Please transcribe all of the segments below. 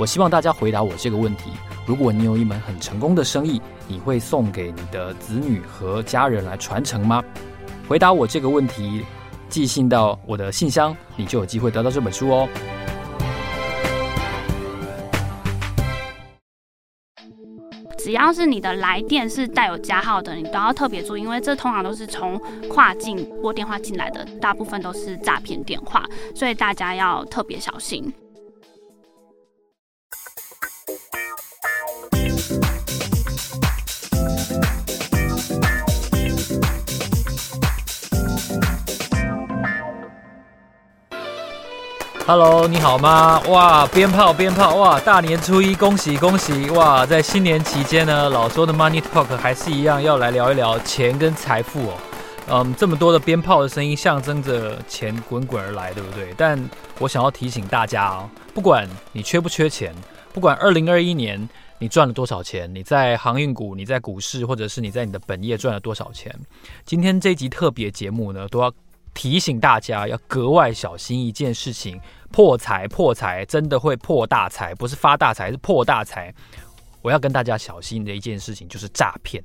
我希望大家回答我这个问题。如果你有一门很成功的生意，你会送给你的子女和家人来传承吗？回答我这个问题，寄信到我的信箱，你就有机会得到这本书哦。只要是你的来电是带有加号的，你都要特别注意，因为这通常都是从跨境拨电话进来的，大部分都是诈骗电话，所以大家要特别小心。Hello，你好吗？哇，鞭炮鞭炮哇！大年初一，恭喜恭喜哇！在新年期间呢，老周的 Money Talk 还是一样要来聊一聊钱跟财富哦。嗯，这么多的鞭炮的声音象征着钱滚滚而来，对不对？但我想要提醒大家哦，不管你缺不缺钱，不管2021年你赚了多少钱，你在航运股、你在股市，或者是你在你的本业赚了多少钱，今天这集特别节目呢，都要提醒大家要格外小心一件事情。破财，破财，真的会破大财，不是发大财，是破大财。我要跟大家小心的一件事情就是诈骗。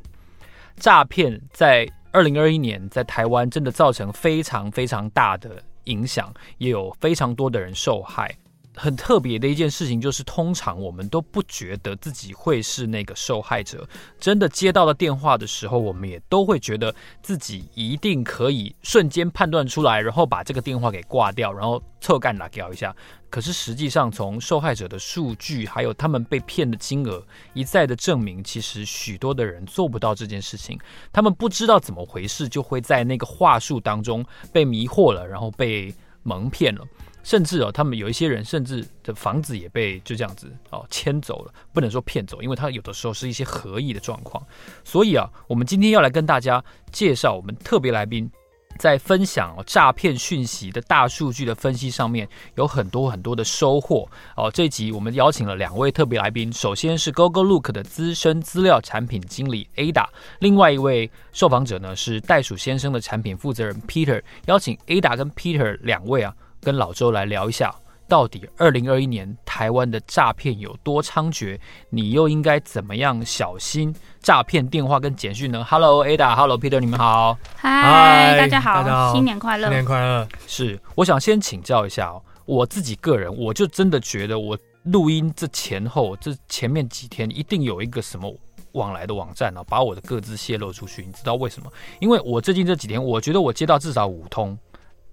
诈骗在二零二一年在台湾真的造成非常非常大的影响，也有非常多的人受害。很特别的一件事情就是，通常我们都不觉得自己会是那个受害者。真的接到了电话的时候，我们也都会觉得自己一定可以瞬间判断出来，然后把这个电话给挂掉，然后侧干打掉一下。可是实际上，从受害者的数据，还有他们被骗的金额，一再的证明，其实许多的人做不到这件事情。他们不知道怎么回事，就会在那个话术当中被迷惑了，然后被蒙骗了。甚至哦，他们有一些人甚至的房子也被就这样子哦迁走了，不能说骗走，因为他有的时候是一些合意的状况。所以啊，我们今天要来跟大家介绍我们特别来宾，在分享诈骗讯息的大数据的分析上面有很多很多的收获哦。这集我们邀请了两位特别来宾，首先是 Gogolook 的资深资料产品经理 Ada，另外一位受访者呢是袋鼠先生的产品负责人 Peter。邀请 Ada 跟 Peter 两位啊。跟老周来聊一下，到底二零二一年台湾的诈骗有多猖獗？你又应该怎么样小心诈骗电话跟简讯呢？Hello Ada，Hello Peter，你们好。嗨，大家好，大家好，新年快乐，新年快乐。是，我想先请教一下哦，我自己个人，我就真的觉得我录音这前后这前面几天一定有一个什么往来的网站呢，把我的个资泄露出去。你知道为什么？因为我最近这几天，我觉得我接到至少五通。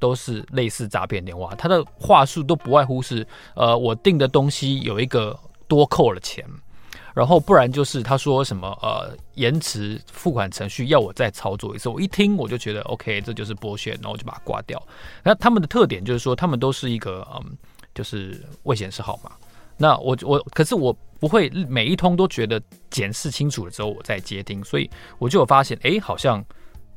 都是类似诈骗电话，他的话术都不外乎是，呃，我订的东西有一个多扣了钱，然后不然就是他说什么，呃，延迟付款程序要我再操作一次。我一听我就觉得 OK，这就是剥削，然后我就把它挂掉。那他们的特点就是说，他们都是一个嗯，就是未显示号码。那我我可是我不会每一通都觉得检视清楚了之后我再接听，所以我就有发现，哎，好像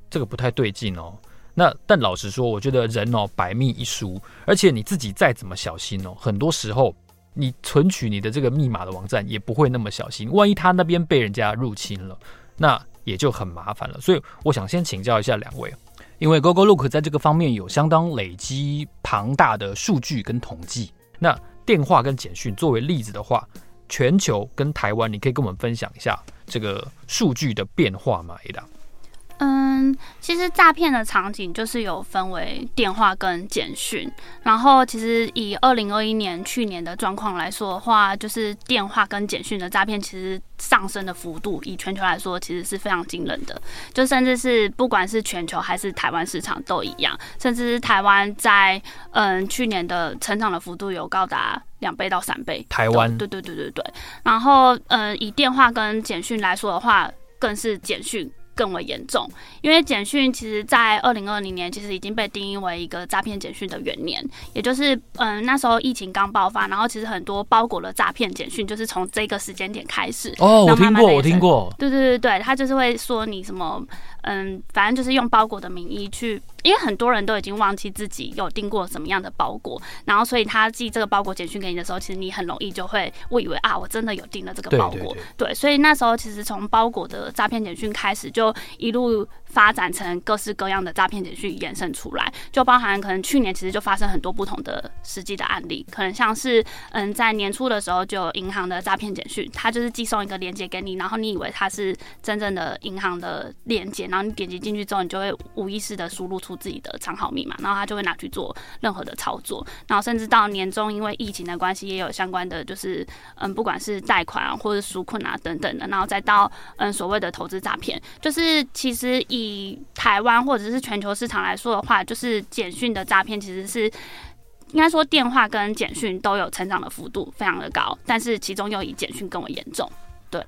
这个不太对劲哦。那但老实说，我觉得人哦，百密一疏，而且你自己再怎么小心哦，很多时候你存取你的这个密码的网站也不会那么小心，万一他那边被人家入侵了，那也就很麻烦了。所以我想先请教一下两位，因为 Gogolook 在这个方面有相当累积庞大的数据跟统计。那电话跟简讯作为例子的话，全球跟台湾，你可以跟我们分享一下这个数据的变化吗？Ada？嗯，其实诈骗的场景就是有分为电话跟简讯，然后其实以二零二一年去年的状况来说的话，就是电话跟简讯的诈骗其实上升的幅度，以全球来说其实是非常惊人的，就甚至是不管是全球还是台湾市场都一样，甚至是台湾在嗯去年的成长的幅度有高达两倍到三倍。台湾对对对对对，然后嗯以电话跟简讯来说的话，更是简讯。更为严重，因为简讯其实，在二零二零年其实已经被定义为一个诈骗简讯的元年，也就是嗯那时候疫情刚爆发，然后其实很多包裹的诈骗简讯就是从这个时间点开始。哦，我听过，我听过。对对对对，他就是会说你什么嗯，反正就是用包裹的名义去。因为很多人都已经忘记自己有订过什么样的包裹，然后所以他寄这个包裹简讯给你的时候，其实你很容易就会误以为啊，我真的有订了这个包裹。对，所以那时候其实从包裹的诈骗简讯开始，就一路发展成各式各样的诈骗简讯延伸出来，就包含可能去年其实就发生很多不同的实际的案例，可能像是嗯在年初的时候就有银行的诈骗简讯，他就是寄送一个链接给你，然后你以为它是真正的银行的链接，然后你点击进去之后，你就会无意识的输入出。自己的账号密码，然后他就会拿去做任何的操作，然后甚至到年终，因为疫情的关系，也有相关的就是嗯，不管是贷款啊，或者纾困啊等等的，然后再到嗯所谓的投资诈骗，就是其实以以台湾或者是全球市场来说的话，就是简讯的诈骗其实是应该说电话跟简讯都有成长的幅度非常的高，但是其中又以简讯更为严重。对，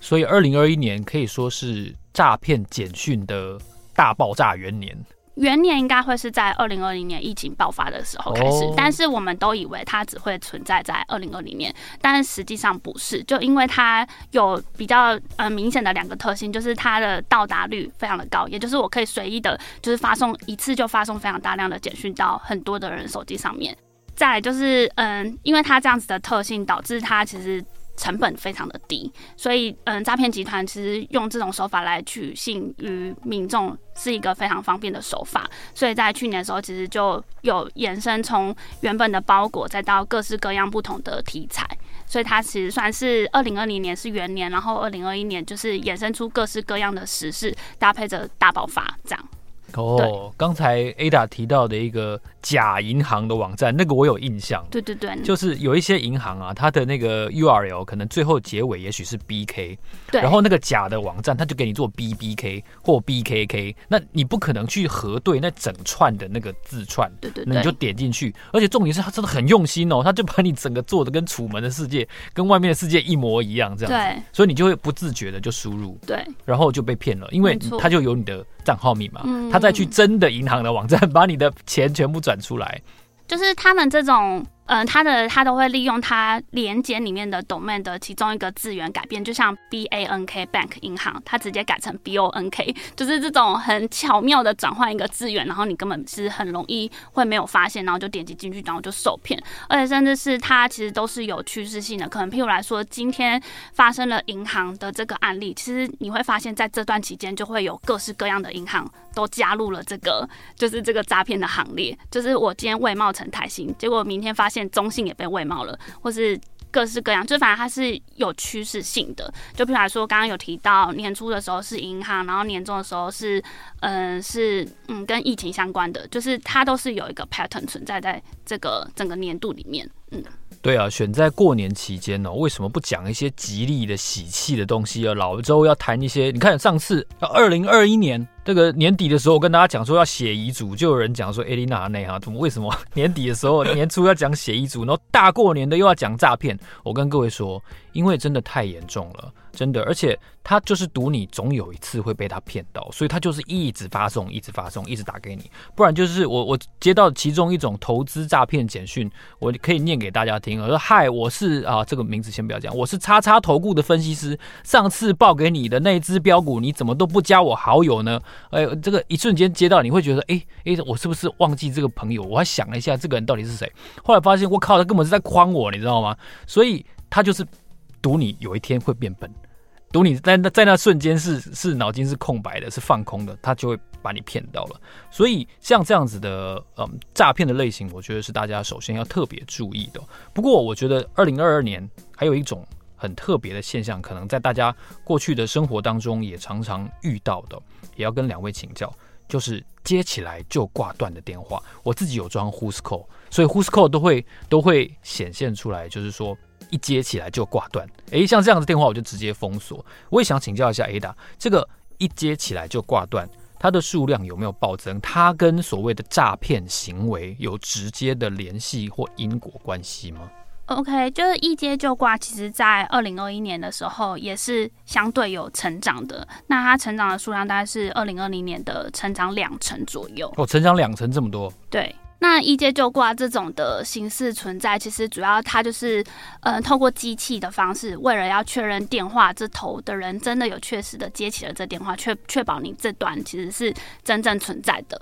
所以二零二一年可以说是诈骗简讯的大爆炸元年。元年应该会是在二零二零年疫情爆发的时候开始，但是我们都以为它只会存在在二零二零年，但实际上不是，就因为它有比较呃明显的两个特性，就是它的到达率非常的高，也就是我可以随意的，就是发送一次就发送非常大量的简讯到很多的人手机上面。再来就是嗯，因为它这样子的特性，导致它其实。成本非常的低，所以嗯，诈骗集团其实用这种手法来取信于民众是一个非常方便的手法。所以在去年的时候，其实就有延伸从原本的包裹，再到各式各样不同的题材。所以它其实算是二零二零年是元年，然后二零二一年就是衍生出各式各样的时事，搭配着大爆发这样。哦，刚才 Ada 提到的一个假银行的网站，那个我有印象。对对对，就是有一些银行啊，它的那个 URL 可能最后结尾也许是 BK，对，然后那个假的网站，它就给你做 BBK 或 BKK，那你不可能去核对那整串的那个字串，对对对，那你就点进去，而且重点是它真的很用心哦，它就把你整个做的跟楚门的世界、跟外面的世界一模一样这样子，对，所以你就会不自觉的就输入，对，然后就被骗了，因为它就有你的账号密码，他再去真的银行的网站把你的钱全部转出来，就是他们这种。嗯，他的他都会利用它连接里面的 domain 的其中一个字源改变，就像 B A N K Bank 银行，它直接改成 B O N K，就是这种很巧妙的转换一个字源，然后你根本是很容易会没有发现，然后就点击进去，然后就受骗。而且甚至是它其实都是有趋势性的，可能譬如来说，今天发生了银行的这个案例，其实你会发现在这段期间就会有各式各样的银行都加入了这个就是这个诈骗的行列。就是我今天伪冒成台新，结果明天发现。中信也被伪冒了，或是各式各样，就反正它是有趋势性的。就比如来说，刚刚有提到年初的时候是银行，然后年终的时候是，嗯、是嗯跟疫情相关的，就是它都是有一个 pattern 存在在这个整个年度里面，嗯。对啊，选在过年期间呢、哦，为什么不讲一些吉利的、喜气的东西啊？老周要谈一些，你看上次二零二一年这个年底的时候，我跟大家讲说要写遗嘱，就有人讲说，艾丽娜内哈，怎么为什么 年底的时候年初要讲写遗嘱，然后大过年的又要讲诈骗？我跟各位说，因为真的太严重了。真的，而且他就是赌你总有一次会被他骗到，所以他就是一直发送，一直发送，一直打给你。不然就是我我接到其中一种投资诈骗简讯，我可以念给大家听。我说：“嗨，我是啊，这个名字先不要讲，我是叉叉投顾的分析师。上次报给你的那只标股，你怎么都不加我好友呢？哎，这个一瞬间接到，你会觉得，哎哎，我是不是忘记这个朋友？我还想了一下，这个人到底是谁？后来发现，我靠，他根本是在诓我，你知道吗？所以他就是赌你有一天会变笨。”赌你在那在那瞬间是是脑筋是空白的，是放空的，他就会把你骗到了。所以像这样子的嗯诈骗的类型，我觉得是大家首先要特别注意的。不过我觉得二零二二年还有一种很特别的现象，可能在大家过去的生活当中也常常遇到的，也要跟两位请教，就是接起来就挂断的电话。我自己有装 Who's Call，所以 Who's Call 都会都会显现出来，就是说。一接起来就挂断，诶，像这样的电话我就直接封锁。我也想请教一下 Ada，这个一接起来就挂断，它的数量有没有暴增？它跟所谓的诈骗行为有直接的联系或因果关系吗？OK，就是一接就挂，其实在二零二一年的时候也是相对有成长的。那它成长的数量大概是二零二零年的成长两成左右。哦，成长两成这么多？对。那一阶就挂这种的形式存在，其实主要它就是，呃，透过机器的方式，为了要确认电话这头的人真的有确实的接起了这电话，确确保你这段其实是真正存在的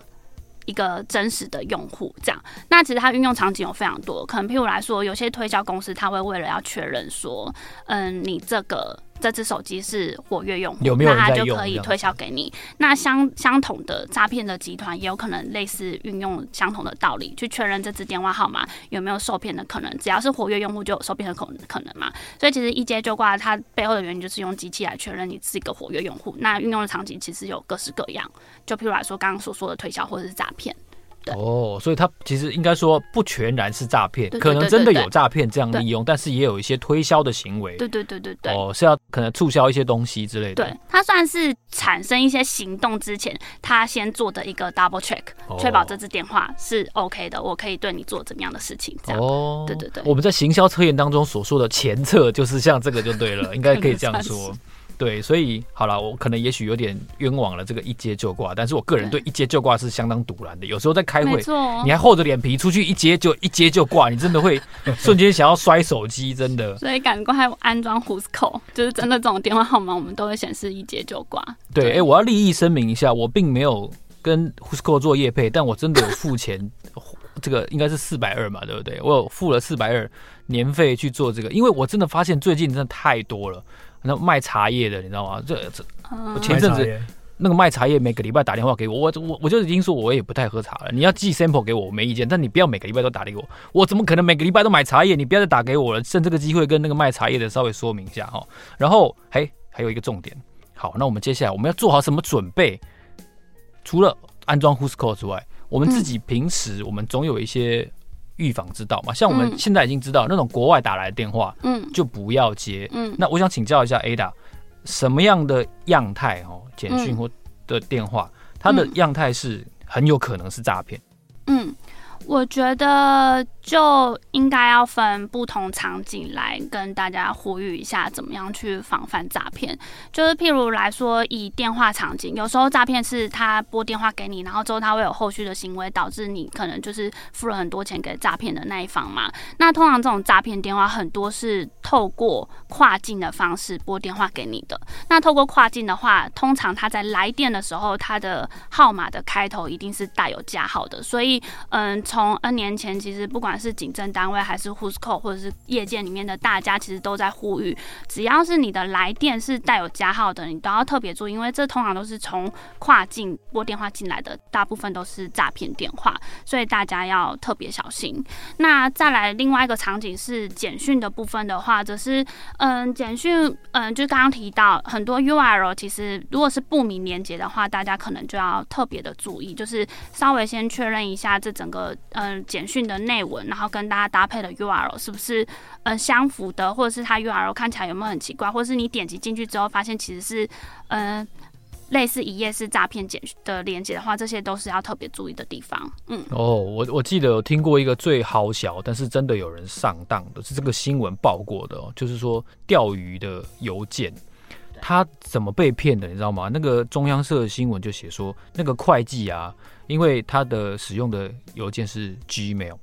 一个真实的用户。这样，那其实它运用场景有非常多，可能譬如来说，有些推销公司他会为了要确认说，嗯，你这个。这只手机是活跃用户，有没有那他就可以推销给你。那相相同的诈骗的集团也有可能类似运用相同的道理去确认这只电话号码有没有受骗的可能。只要是活跃用户，就有受骗的可可能嘛。所以其实一接就挂它背后的原因就是用机器来确认你是一个活跃用户。那运用的场景其实有各式各样，就譬如来说刚刚所说的推销或者是诈骗。哦，所以他其实应该说不全然是诈骗，可能真的有诈骗这样利用，但是也有一些推销的行为。对对对对对。哦，是要可能促销一些东西之类的。对，他算是产生一些行动之前，他先做的一个 double check，确保这支电话是 OK 的，我可以对你做怎么样的事情。这样。哦，对对对。我们在行销测验当中所说的前测，就是像这个就对了，应该可以这样说。对，所以好了，我可能也许有点冤枉了这个一接就挂，但是我个人对一接就挂是相当堵然的。有时候在开会，你还厚着脸皮出去一接就一接就挂，你真的会 瞬间想要摔手机，真的。所以赶快安装 Whoscall，就是真的这种电话号码，我们都会显示一接就挂。对，哎、欸，我要立意声明一下，我并没有跟 Whoscall 做业配，但我真的有付钱，这个应该是四百二嘛，对不对？我有付了四百二年费去做这个，因为我真的发现最近真的太多了。那卖茶叶的，你知道吗？这这，我前阵子那个卖茶叶，每个礼拜打电话给我，我我我就已经说我也不太喝茶了。你要寄 sample 给我，我没意见，但你不要每个礼拜都打给我。我怎么可能每个礼拜都买茶叶？你不要再打给我了，趁这个机会跟那个卖茶叶的稍微说明一下哈。然后，嘿，还有一个重点，好，那我们接下来我们要做好什么准备？除了安装 Whoscall 之外，我们自己平时我们总有一些。预防之道嘛，像我们现在已经知道、嗯、那种国外打来的电话，嗯，就不要接。嗯，那我想请教一下 Ada，什么样的样态哦，简讯或的电话，嗯、它的样态是很有可能是诈骗。嗯。我觉得就应该要分不同场景来跟大家呼吁一下，怎么样去防范诈骗。就是譬如来说，以电话场景，有时候诈骗是他拨电话给你，然后之后他会有后续的行为，导致你可能就是付了很多钱给诈骗的那一方嘛。那通常这种诈骗电话很多是透过跨境的方式拨电话给你的。那透过跨境的话，通常他在来电的时候，他的号码的开头一定是带有加号的，所以嗯。从 N 年前，其实不管是警政单位还是 Whoscall，或者是业界里面的大家，其实都在呼吁，只要是你的来电是带有加号的，你都要特别注意，因为这通常都是从跨境拨电话进来的，大部分都是诈骗电话，所以大家要特别小心。那再来另外一个场景是简讯的部分的话，则是嗯，简讯嗯，就刚刚提到很多 URL，其实如果是不明连接的话，大家可能就要特别的注意，就是稍微先确认一下这整个。嗯，简讯的内文，然后跟大家搭配的 URL 是不是嗯相符的，或者是它 URL 看起来有没有很奇怪，或者是你点击进去之后发现其实是嗯类似一页式诈骗简的连接的话，这些都是要特别注意的地方。嗯，哦，我我记得有听过一个最好笑，但是真的有人上当的，是这个新闻报过的哦，就是说钓鱼的邮件，他怎么被骗的，你知道吗？那个中央社的新闻就写说，那个会计啊。因为他的使用的邮件是 Gmail，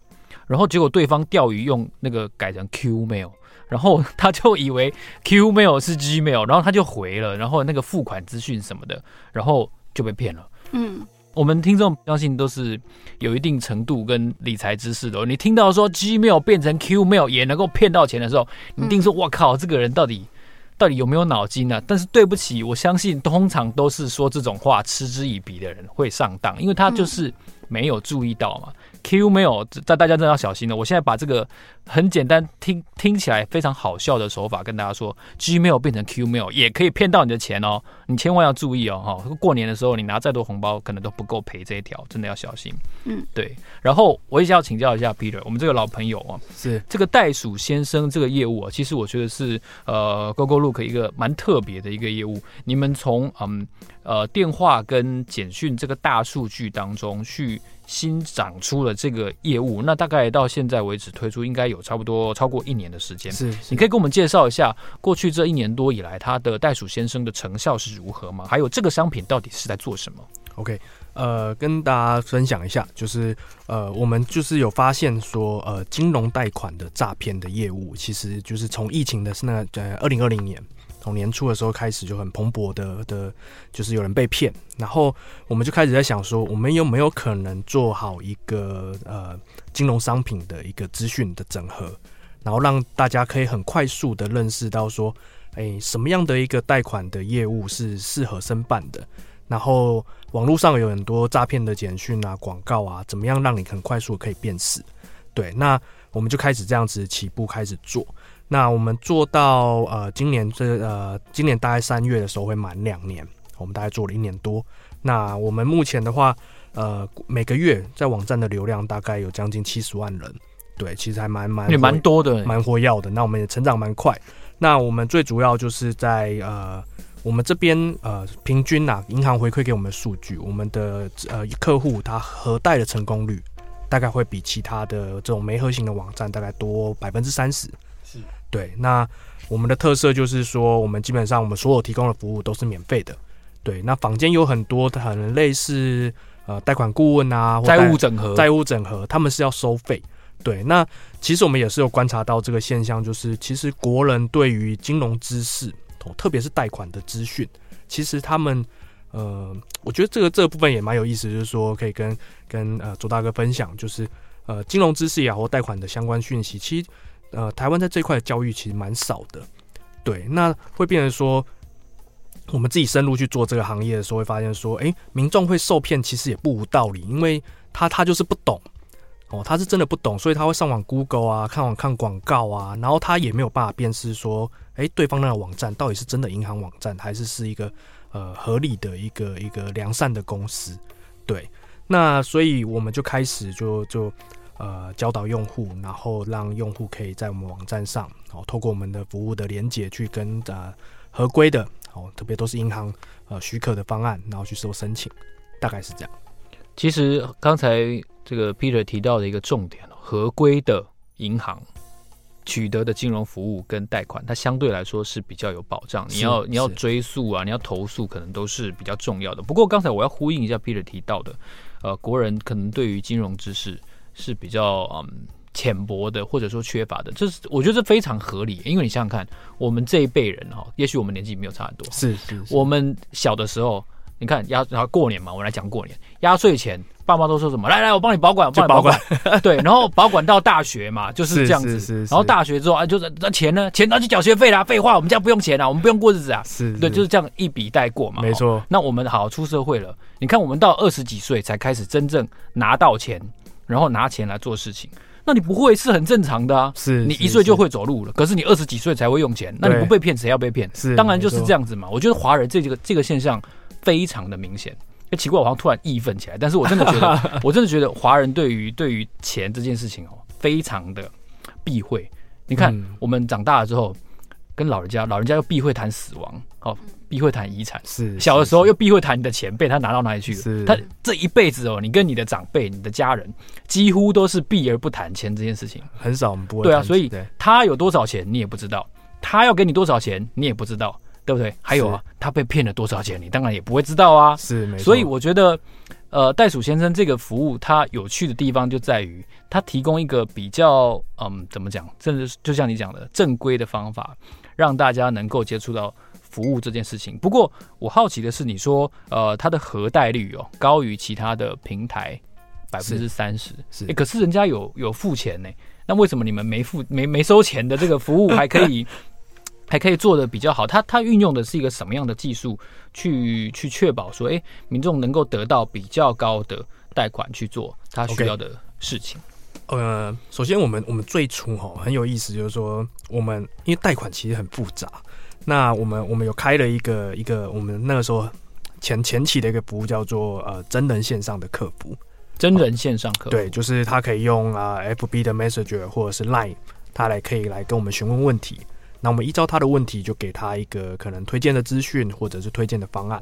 然后结果对方钓鱼用那个改成 Qmail，然后他就以为 Qmail 是 Gmail，然后他就回了，然后那个付款资讯什么的，然后就被骗了。嗯，我们听众相信都是有一定程度跟理财知识的哦。你听到说 Gmail 变成 Qmail 也能够骗到钱的时候，你一定说：“我靠，这个人到底？”到底有没有脑筋呢？但是对不起，我相信通常都是说这种话嗤之以鼻的人会上当，因为他就是没有注意到嘛。Q 没有，但大家真的要小心了。我现在把这个很简单、听听起来非常好笑的手法跟大家说：Gmail 变成 Qmail 也可以骗到你的钱哦，你千万要注意哦！哈，过年的时候你拿再多红包，可能都不够赔这一条，真的要小心。嗯，对。然后我也想要请教一下 Peter，我们这个老朋友啊，是这个袋鼠先生这个业务啊，其实我觉得是呃 GoGoLook 一个蛮特别的一个业务。你们从嗯呃电话跟简讯这个大数据当中去新长出了这个业务。那大概到现在为止推出应该有差不多超过一年的时间。是，你可以给我们介绍一下过去这一年多以来，它的袋鼠先生的成效是如何吗？还有这个商品到底是在做什么？OK。呃，跟大家分享一下，就是呃，我们就是有发现说，呃，金融贷款的诈骗的业务，其实就是从疫情的是那呃二零二零年从年初的时候开始就很蓬勃的的，就是有人被骗，然后我们就开始在想说，我们有没有可能做好一个呃金融商品的一个资讯的整合，然后让大家可以很快速的认识到说，哎，什么样的一个贷款的业务是适合申办的。然后网络上有很多诈骗的简讯啊、广告啊，怎么样让你很快速可以辨识？对，那我们就开始这样子起步开始做。那我们做到呃，今年这呃，今年大概三月的时候会满两年，我们大概做了一年多。那我们目前的话，呃，每个月在网站的流量大概有将近七十万人，对，其实还蛮蛮也蛮多的，蛮活跃的。那我们也成长蛮快。那我们最主要就是在呃。我们这边呃，平均呐、啊，银行回馈给我们的数据，我们的呃客户他核贷的成功率大概会比其他的这种媒核型的网站大概多百分之三十。是，对。那我们的特色就是说，我们基本上我们所有提供的服务都是免费的。对。那坊间有很多很类似呃贷款顾问啊，债务整合，债务整合，他们是要收费。对。那其实我们也是有观察到这个现象，就是其实国人对于金融知识。特别是贷款的资讯，其实他们，呃，我觉得这个这个部分也蛮有意思，就是说可以跟跟呃卓大哥分享，就是呃金融知识也好，或贷款的相关讯息，其实呃台湾在这块的教育其实蛮少的，对，那会变成说，我们自己深入去做这个行业的时候，会发现说，哎，民众会受骗，其实也不无道理，因为他他就是不懂。哦，他是真的不懂，所以他会上网 Google 啊，看网看广告啊，然后他也没有办法辨识说，哎，对方那个网站到底是真的银行网站，还是是一个呃合理的一个一个良善的公司。对，那所以我们就开始就就呃教导用户，然后让用户可以在我们网站上，哦，透过我们的服务的连接去跟呃合规的，哦，特别都是银行呃许可的方案，然后去收申请，大概是这样。其实刚才。这个 Peter 提到的一个重点，合规的银行取得的金融服务跟贷款，它相对来说是比较有保障。你要你要追溯啊，你要投诉，可能都是比较重要的。不过刚才我要呼应一下 Peter 提到的，呃，国人可能对于金融知识是比较嗯浅薄的，或者说缺乏的，这是我觉得这非常合理。因为你想想看，我们这一辈人哈，也许我们年纪没有差很多，是是，是，我们小的时候，你看压然后过年嘛，我们来讲过年压岁钱。爸妈都说什么？来来，我帮你保管，我帮你保管。对，然后保管到大学嘛，就是这样子。是是是是，然后大学之后啊，就是那钱呢？钱拿去缴学费啦。废话，我们家不用钱啊，我们不用过日子啊。是，是，对，就是这样一笔带过嘛。没错。那我们好出社会了，你看我们到二十几岁才开始真正拿到钱，然后拿钱来做事情。那你不会是很正常的啊？是，你一岁就会走路了，可是你二十几岁才会用钱，那你不被骗，谁要被骗？是，当然就是这样子嘛。我觉得华人这个这个现象非常的明显。奇怪，我好像突然义愤起来，但是我真的觉得，我真的觉得华人对于对于钱这件事情哦，非常的避讳。你看，嗯、我们长大了之后，跟老人家，老人家又避讳谈死亡，哦，避讳谈遗产。是小的时候又避讳谈你的钱被他拿到哪里去了。是他这一辈子哦，你跟你的长辈、你的家人，几乎都是避而不谈钱这件事情，很少我们不会。对啊，所以他有多少钱你也不知道，他要给你多少钱你也不知道。对不对？还有啊，他被骗了多少钱？你当然也不会知道啊。是，没错。所以我觉得，呃，袋鼠先生这个服务，它有趣的地方就在于，它提供一个比较，嗯，怎么讲？甚至就像你讲的，正规的方法，让大家能够接触到服务这件事情。不过，我好奇的是，你说，呃，它的核贷率哦，高于其他的平台百分之三十。是，欸，可是人家有有付钱呢，那为什么你们没付、没没收钱的这个服务 还可以？还可以做的比较好，它它运用的是一个什么样的技术去去确保说，哎，民众能够得到比较高的贷款去做他需要的事情。Okay. 呃，首先我们我们最初哈很有意思，就是说我们因为贷款其实很复杂，那我们我们有开了一个一个我们那个时候前前期的一个服务叫做呃真人线上的客服，真人线上客服，对，就是他可以用啊、呃、FB 的 Messenger 或者是 Line，他来可以来跟我们询问问题。那我们依照他的问题，就给他一个可能推荐的资讯，或者是推荐的方案。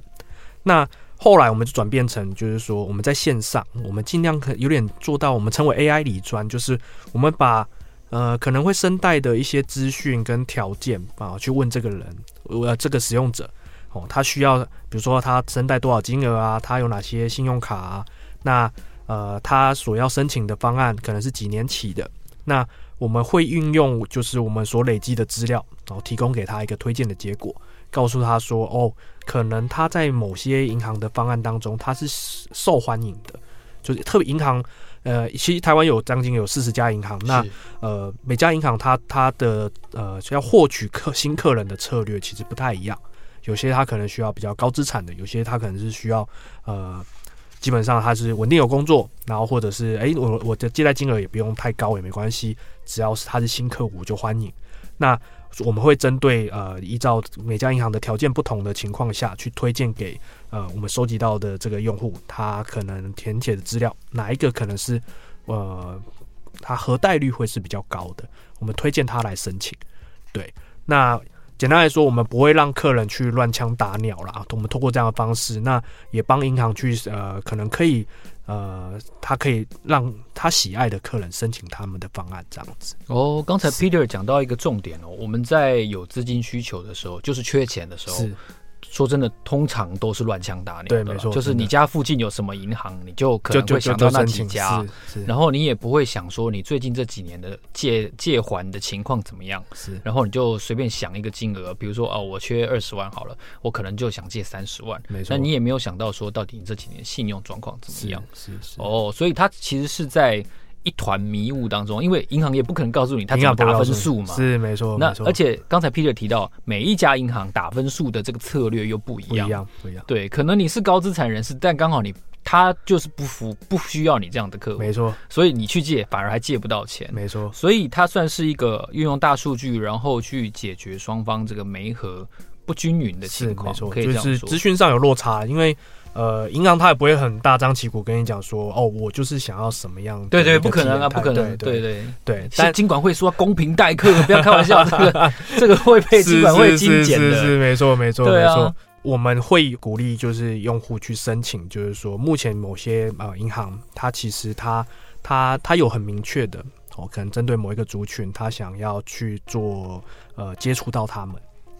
那后来我们就转变成，就是说我们在线上，我们尽量可有点做到我们称为 AI 理专，就是我们把呃可能会申贷的一些资讯跟条件啊，去问这个人，呃这个使用者哦，他需要比如说他申贷多少金额啊，他有哪些信用卡啊，那呃他所要申请的方案可能是几年期的，那我们会运用就是我们所累积的资料，然后提供给他一个推荐的结果。告诉他说：“哦，可能他在某些银行的方案当中，他是受欢迎的，就是特别银行，呃，其实台湾有将近有四十家银行，那呃，每家银行它它的呃要获取客新客人的策略其实不太一样，有些他可能需要比较高资产的，有些他可能是需要呃，基本上他是稳定有工作，然后或者是哎，我我的借贷金额也不用太高也没关系，只要是他是新客户就欢迎，那。”我们会针对呃，依照每家银行的条件不同的情况下去推荐给呃我们收集到的这个用户，他可能填写的资料哪一个可能是呃，他核贷率会是比较高的，我们推荐他来申请。对，那简单来说，我们不会让客人去乱枪打鸟啦，我们通过这样的方式，那也帮银行去呃，可能可以。呃，他可以让他喜爱的客人申请他们的方案，这样子。哦，刚才 Peter 讲到一个重点哦，我们在有资金需求的时候，就是缺钱的时候。是。说真的，通常都是乱枪打鸟。对，没错，就是你家附近有什么银行，你就可能会想到那几家，然后你也不会想说你最近这几年的借借还的情况怎么样，是，然后你就随便想一个金额，比如说哦，我缺二十万好了，我可能就想借三十万，没错，那你也没有想到说到底你这几年信用状况怎么样，是是，是，哦，所以他其实是在。一团迷雾当中，因为银行也不可能告诉你他怎么打分数嘛，是没错。那而且刚才 Peter 提到，每一家银行打分数的这个策略又不一样，不一样，不一样。对，可能你是高资产人士，但刚好你他就是不服，不需要你这样的客户，没错。所以你去借反而还借不到钱，没错。所以它算是一个运用大数据，然后去解决双方这个媒合不均匀的情况，可以这样说。就是资讯上有落差，因为。呃，银行他也不会很大张旗鼓跟你讲说，哦，我就是想要什么样。对对，不可能啊，不可能。对对对，但金管会说公平待客，不要开玩笑，这个 这个会被金管会精简的。是是是，没错没错没错。我们会鼓励就是用户去申请，就是说目前某些呃银行，它其实它它它有很明确的哦，可能针对某一个族群，它想要去做呃接触到他们，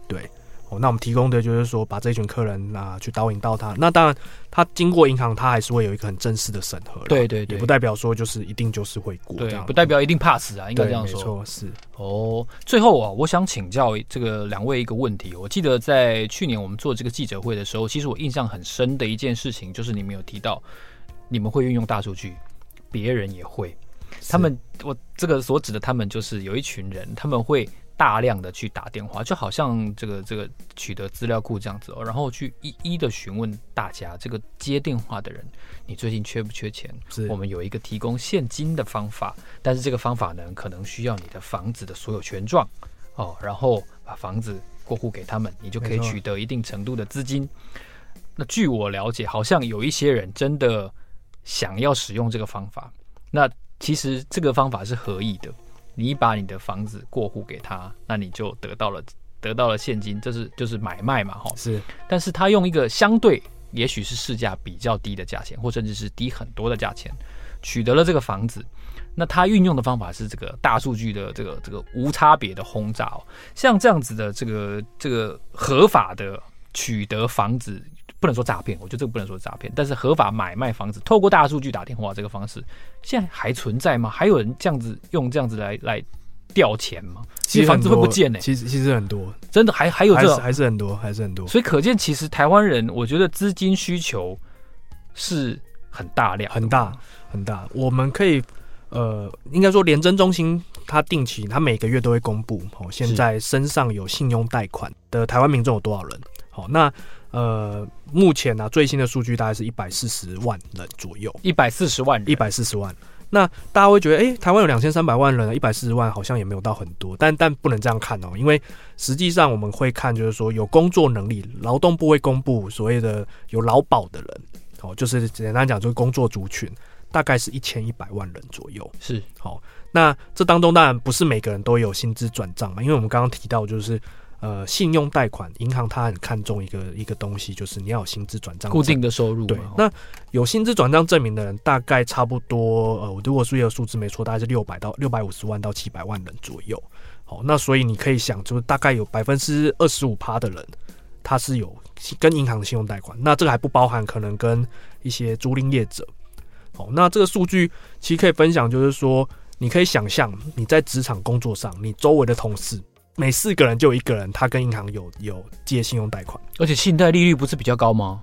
对。哦，那我们提供的就是说，把这群客人啊去导引到他。那当然，他经过银行，他还是会有一个很正式的审核。对对对，也不代表说就是一定就是会过。对，不代表一定 pass 啊，应该这样说。没错，是。哦，最后啊，我想请教这个两位一个问题。我记得在去年我们做这个记者会的时候，其实我印象很深的一件事情，就是你们有提到你们会运用大数据，别人也会。他们，我这个所指的他们，就是有一群人，他们会。大量的去打电话，就好像这个这个取得资料库这样子哦，然后去一一的询问大家，这个接电话的人，你最近缺不缺钱？是我们有一个提供现金的方法，但是这个方法呢，可能需要你的房子的所有权状哦，然后把房子过户给他们，你就可以取得一定程度的资金。那据我了解，好像有一些人真的想要使用这个方法，那其实这个方法是合意的。你把你的房子过户给他，那你就得到了得到了现金，这是就是买卖嘛，哈。是，但是他用一个相对也许是市价比较低的价钱，或甚至是低很多的价钱，取得了这个房子。那他运用的方法是这个大数据的这个这个无差别的轰炸哦，像这样子的这个这个合法的取得房子。不能说诈骗，我觉得这个不能说诈骗。但是合法买卖房子，透过大数据打电话这个方式，现在还存在吗？还有人这样子用这样子来来调钱吗？其实房子会不见呢、欸？其实其实很多，真的还还有这还是很多，还是很多。所以可见，其实台湾人，我觉得资金需求是很大量，很大很大。我们可以呃，应该说廉政中心，它定期，它每个月都会公布哦，现在身上有信用贷款的台湾民众有多少人？好，那。呃，目前呢、啊，最新的数据大概是一百四十万人左右，一百四十万人，一百四十万。那大家会觉得，哎、欸，台湾有两千三百万人，一百四十万好像也没有到很多，但但不能这样看哦，因为实际上我们会看，就是说有工作能力，劳动部会公布所谓的有劳保的人，哦，就是简单讲，就是工作族群，大概是一千一百万人左右。是，好，那这当中当然不是每个人都有薪资转账嘛，因为我们刚刚提到就是。呃，信用贷款，银行它很看重一个一个东西，就是你要有薪资转账固定的收入。对，那有薪资转账证明的人，大概差不多，呃，我如果数学数字没错，大概是六百到六百五十万到七百万人左右。好，那所以你可以想，就是大概有百分之二十五趴的人，他是有跟银行的信用贷款。那这个还不包含可能跟一些租赁业者。好，那这个数据其实可以分享，就是说，你可以想象你在职场工作上，你周围的同事。每四个人就有一个人，他跟银行有有借信用贷款，而且信贷利率不是比较高吗？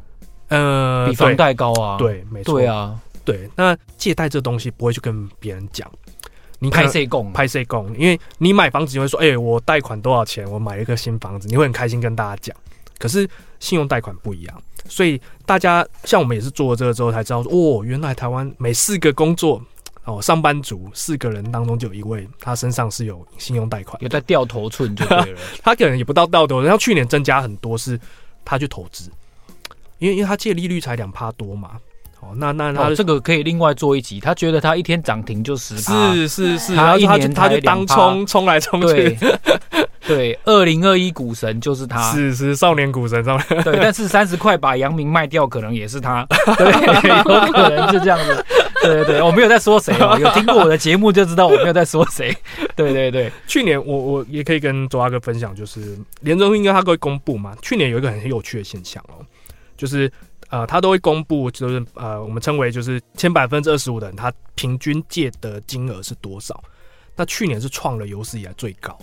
呃，比房贷高啊。对，没错。对啊，对。那借贷这东西不会去跟别人讲，你拍谁供？拍谁供？因为你买房子你会说，哎、欸，我贷款多少钱？我买了一个新房子，你会很开心跟大家讲。可是信用贷款不一样，所以大家像我们也是做了这个之后才知道说，哦，原来台湾每四个工作。哦，上班族四个人当中就有一位，他身上是有信用贷款，有在掉头寸就对了。他可能也不到掉头，然后去年增加很多，是他去投资，因为因为他借利率才两趴多嘛。哦，那那他、哦、这个可以另外做一集。他觉得他一天涨停就十趴，是是是，他一年他就当冲冲来冲去。对，二零二一股神就是他，是是少年股神上面。对，但是三十块把阳明卖掉，可能也是他。对，有可能是这样子。对对对，我没有在说谁哦，有听过我的节目就知道我没有在说谁。对对对，去年我我也可以跟周阿哥分享，就是联准会应该他都会公布嘛。去年有一个很有趣的现象哦，就是。呃，他都会公布，就是呃，我们称为就是前百分之二十五的人，他平均借的金额是多少？那去年是创了有史以来最高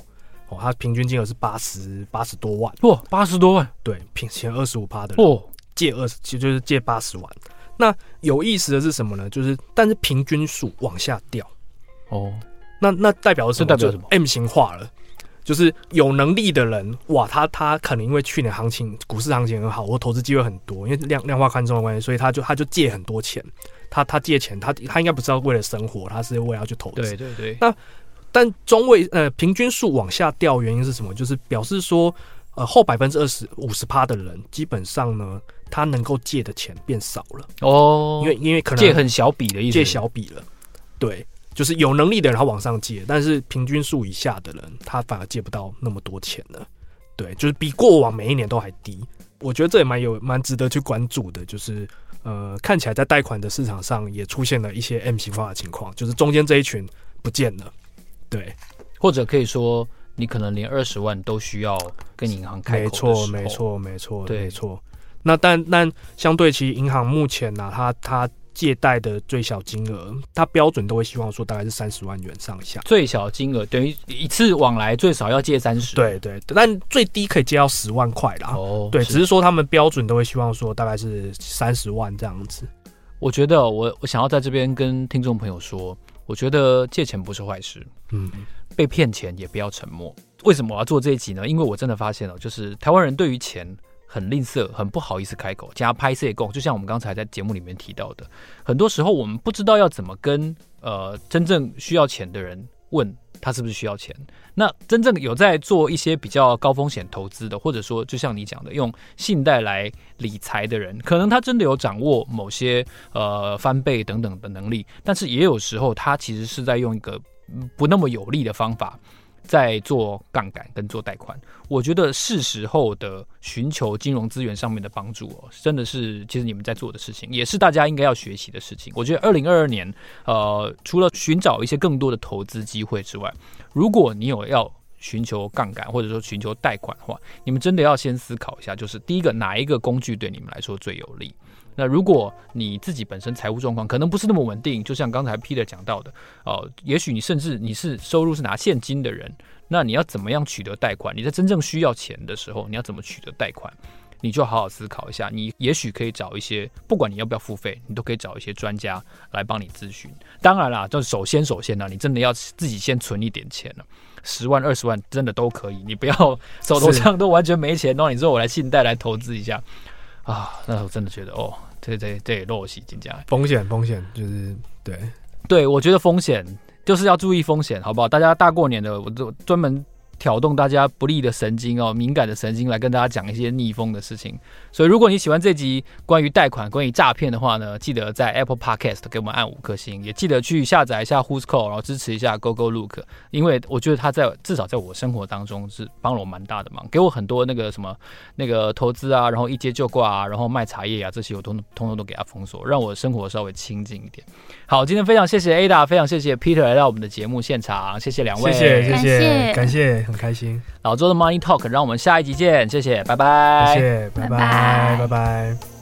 哦，他平均金额是八十八十多万，哇，八十多万，对，平前二十五趴的人，哦，借二十，其实就是借八十万。那有意思的是什么呢？就是但是平均数往下掉，哦，那那代表的是代表什么？M 型化了。就是有能力的人，哇，他他可能因为去年行情股市行情很好，或投资机会很多，因为量量化宽松的关系，所以他就他就借很多钱。他他借钱，他他应该不是要为了生活，他是为了要去投资。对对对。那但中位呃平均数往下掉，原因是什么？就是表示说，呃后百分之二十五十趴的人，基本上呢，他能够借的钱变少了。哦。因为因为可能借很小笔的意思。借小笔了。对。就是有能力的人他往上借，但是平均数以下的人他反而借不到那么多钱了。对，就是比过往每一年都还低。我觉得这也蛮有蛮值得去关注的。就是呃，看起来在贷款的市场上也出现了一些 M 型化的情况，就是中间这一群不见了。对，或者可以说你可能连二十万都需要跟银行开口。没错，没错，没错，没错。那但但相对其银行目前呢、啊，它它。借贷的最小金额，他标准都会希望说大概是三十万元上下。最小金额等于一次往来最少要借三十。对对，但最低可以借到十万块啦。哦，对，只是说他们标准都会希望说大概是三十万这样子。我觉得我我想要在这边跟听众朋友说，我觉得借钱不是坏事。嗯，被骗钱也不要沉默。为什么我要做这一集呢？因为我真的发现了，就是台湾人对于钱。很吝啬，很不好意思开口，加拍谢供，就像我们刚才在节目里面提到的，很多时候我们不知道要怎么跟呃真正需要钱的人问他是不是需要钱。那真正有在做一些比较高风险投资的，或者说就像你讲的用信贷来理财的人，可能他真的有掌握某些呃翻倍等等的能力，但是也有时候他其实是在用一个不那么有利的方法。在做杠杆跟做贷款，我觉得是时候的寻求金融资源上面的帮助哦，真的是其实你们在做的事情，也是大家应该要学习的事情。我觉得二零二二年，呃，除了寻找一些更多的投资机会之外，如果你有要寻求杠杆或者说寻求贷款的话，你们真的要先思考一下，就是第一个哪一个工具对你们来说最有利。那如果你自己本身财务状况可能不是那么稳定，就像刚才 Peter 讲到的，哦、呃，也许你甚至你是收入是拿现金的人，那你要怎么样取得贷款？你在真正需要钱的时候，你要怎么取得贷款？你就好好思考一下。你也许可以找一些，不管你要不要付费，你都可以找一些专家来帮你咨询。当然啦，就首先首先呢，你真的要自己先存一点钱了，十万二十万真的都可以，你不要手头上都完全没钱，然后你说我来信贷来投资一下。啊，那我真的觉得哦，这这这也落息进价，风险风险就是对对，我觉得风险就是要注意风险，好不好？大家大过年的，我就专门挑动大家不利的神经哦，敏感的神经来跟大家讲一些逆风的事情。所以如果你喜欢这集关于贷款、关于诈骗的话呢，记得在 Apple Podcast 给我们按五颗星，也记得去下载一下 Who's Call，然后支持一下 GoGoLook，因为我觉得他在至少在我生活当中是帮了我蛮大的忙，给我很多那个什么那个投资啊，然后一接就挂啊，然后卖茶叶啊这些我通通通都给他封锁，让我生活稍微清静一点。好，今天非常谢谢 Ada，非常谢谢 Peter 来到我们的节目现场，谢谢两位，谢谢谢谢感谢感谢，很开心。老周的 Money Talk，让我们下一集见，谢谢，拜拜，谢谢，拜拜，拜拜。拜拜。